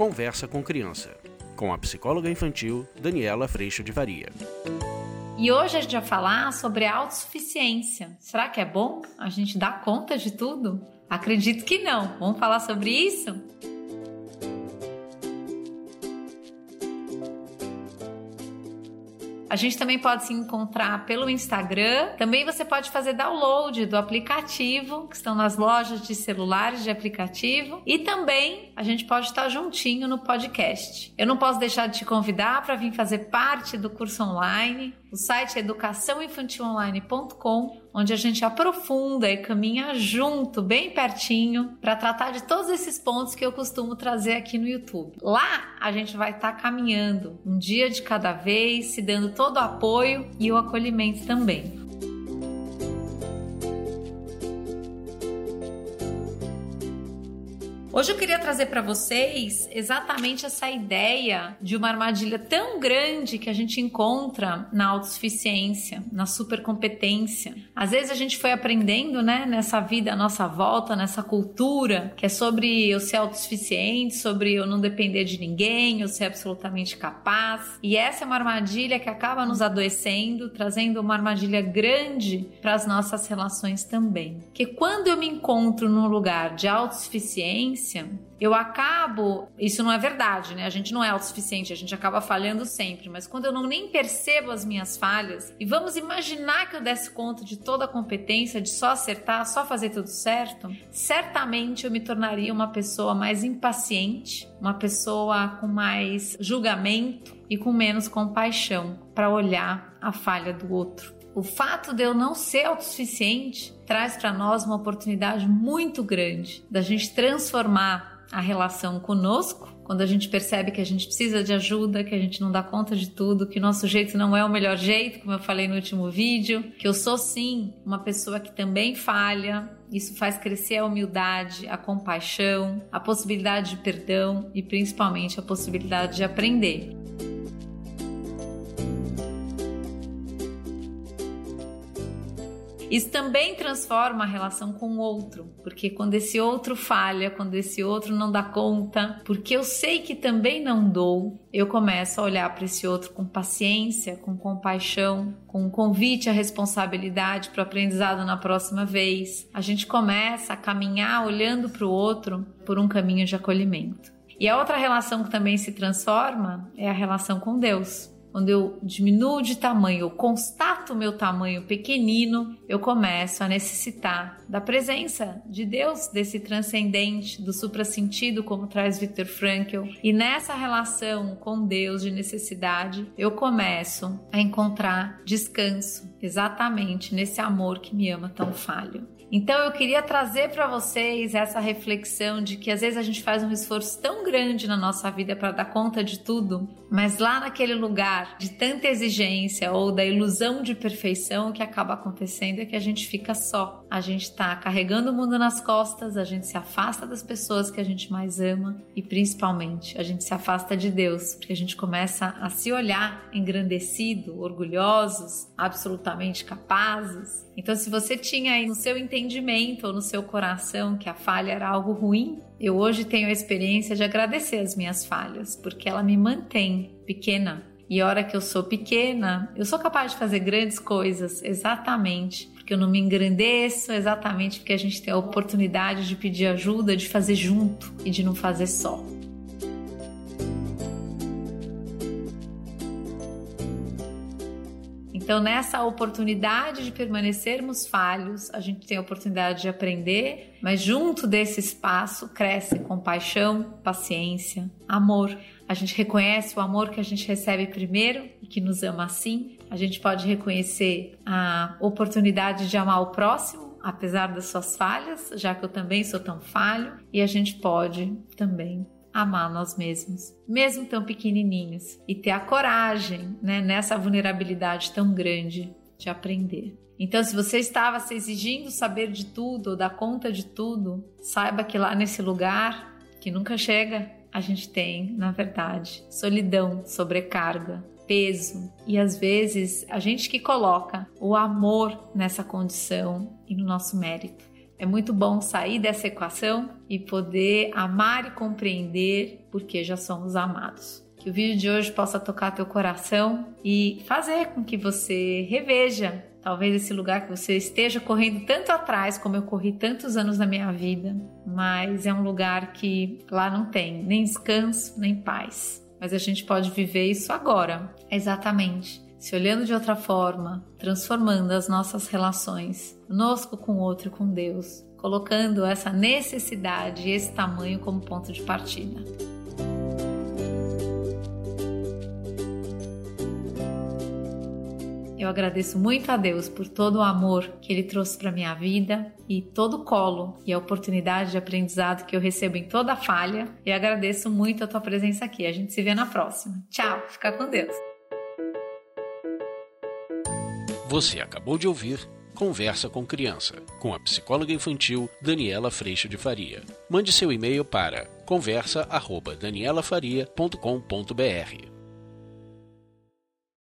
Conversa com Criança, com a psicóloga infantil Daniela Freixo de Varia. E hoje a gente vai falar sobre autossuficiência. Será que é bom a gente dar conta de tudo? Acredito que não. Vamos falar sobre isso? A gente também pode se encontrar pelo Instagram. Também você pode fazer download do aplicativo, que estão nas lojas de celulares de aplicativo. E também a gente pode estar juntinho no podcast. Eu não posso deixar de te convidar para vir fazer parte do curso online. O site é educaçãoinfantilonline.com onde a gente aprofunda e caminha junto, bem pertinho, para tratar de todos esses pontos que eu costumo trazer aqui no YouTube. Lá a gente vai estar tá caminhando um dia de cada vez, se dando todo o apoio e o acolhimento também. Hoje eu queria trazer para vocês exatamente essa ideia de uma armadilha tão grande que a gente encontra na autossuficiência, na supercompetência. Às vezes a gente foi aprendendo, né, nessa vida à nossa volta, nessa cultura, que é sobre eu ser autossuficiente, sobre eu não depender de ninguém, eu ser absolutamente capaz. E essa é uma armadilha que acaba nos adoecendo, trazendo uma armadilha grande para as nossas relações também. Que quando eu me encontro num lugar de autossuficiência, eu acabo. Isso não é verdade, né? A gente não é autossuficiente, a gente acaba falhando sempre. Mas quando eu não nem percebo as minhas falhas, e vamos imaginar que eu desse conta de toda a competência, de só acertar, só fazer tudo certo, certamente eu me tornaria uma pessoa mais impaciente, uma pessoa com mais julgamento e com menos compaixão para olhar a falha do outro. O fato de eu não ser autossuficiente traz para nós uma oportunidade muito grande da gente transformar a relação conosco, quando a gente percebe que a gente precisa de ajuda, que a gente não dá conta de tudo, que nosso jeito não é o melhor jeito, como eu falei no último vídeo, que eu sou sim uma pessoa que também falha, isso faz crescer a humildade, a compaixão, a possibilidade de perdão e principalmente a possibilidade de aprender. Isso também transforma a relação com o outro, porque quando esse outro falha, quando esse outro não dá conta, porque eu sei que também não dou, eu começo a olhar para esse outro com paciência, com compaixão, com um convite à responsabilidade para o aprendizado na próxima vez. A gente começa a caminhar olhando para o outro por um caminho de acolhimento. E a outra relação que também se transforma é a relação com Deus. Quando eu diminuo de tamanho, eu constato meu tamanho pequenino, eu começo a necessitar da presença de Deus, desse transcendente, do suprassentido, como traz Viktor Frankl. E nessa relação com Deus de necessidade, eu começo a encontrar descanso, exatamente nesse amor que me ama tão falho. Então eu queria trazer para vocês essa reflexão de que às vezes a gente faz um esforço tão grande na nossa vida para dar conta de tudo, mas lá naquele lugar de tanta exigência ou da ilusão de perfeição, o que acaba acontecendo é que a gente fica só. A gente está carregando o mundo nas costas, a gente se afasta das pessoas que a gente mais ama e principalmente a gente se afasta de Deus, porque a gente começa a se olhar engrandecido, orgulhosos, absolutamente capazes. Então, se você tinha aí no seu entendimento ou no seu coração que a falha era algo ruim, eu hoje tenho a experiência de agradecer as minhas falhas, porque ela me mantém pequena. E a hora que eu sou pequena, eu sou capaz de fazer grandes coisas, exatamente porque eu não me engrandeço, exatamente porque a gente tem a oportunidade de pedir ajuda, de fazer junto e de não fazer só. Então, nessa oportunidade de permanecermos falhos, a gente tem a oportunidade de aprender, mas junto desse espaço cresce compaixão, paciência, amor. A gente reconhece o amor que a gente recebe primeiro e que nos ama assim. A gente pode reconhecer a oportunidade de amar o próximo, apesar das suas falhas, já que eu também sou tão falho, e a gente pode também amar nós mesmos, mesmo tão pequenininhos, e ter a coragem, né, nessa vulnerabilidade tão grande de aprender. Então, se você estava se exigindo saber de tudo ou dar conta de tudo, saiba que lá nesse lugar que nunca chega, a gente tem, na verdade, solidão, sobrecarga, peso e às vezes a gente que coloca o amor nessa condição e no nosso mérito. É muito bom sair dessa equação e poder amar e compreender porque já somos amados. Que o vídeo de hoje possa tocar teu coração e fazer com que você reveja talvez esse lugar que você esteja correndo tanto atrás como eu corri tantos anos na minha vida, mas é um lugar que lá não tem nem descanso, nem paz. Mas a gente pode viver isso agora, exatamente se olhando de outra forma, transformando as nossas relações, conosco com o outro com Deus, colocando essa necessidade e esse tamanho como ponto de partida. Eu agradeço muito a Deus por todo o amor que Ele trouxe para minha vida e todo o colo e a oportunidade de aprendizado que eu recebo em toda falha. E agradeço muito a tua presença aqui. A gente se vê na próxima. Tchau, fica com Deus. Você acabou de ouvir Conversa com Criança, com a psicóloga infantil Daniela Freixo de Faria. Mande seu e-mail para conversa@danielafaria.com.br.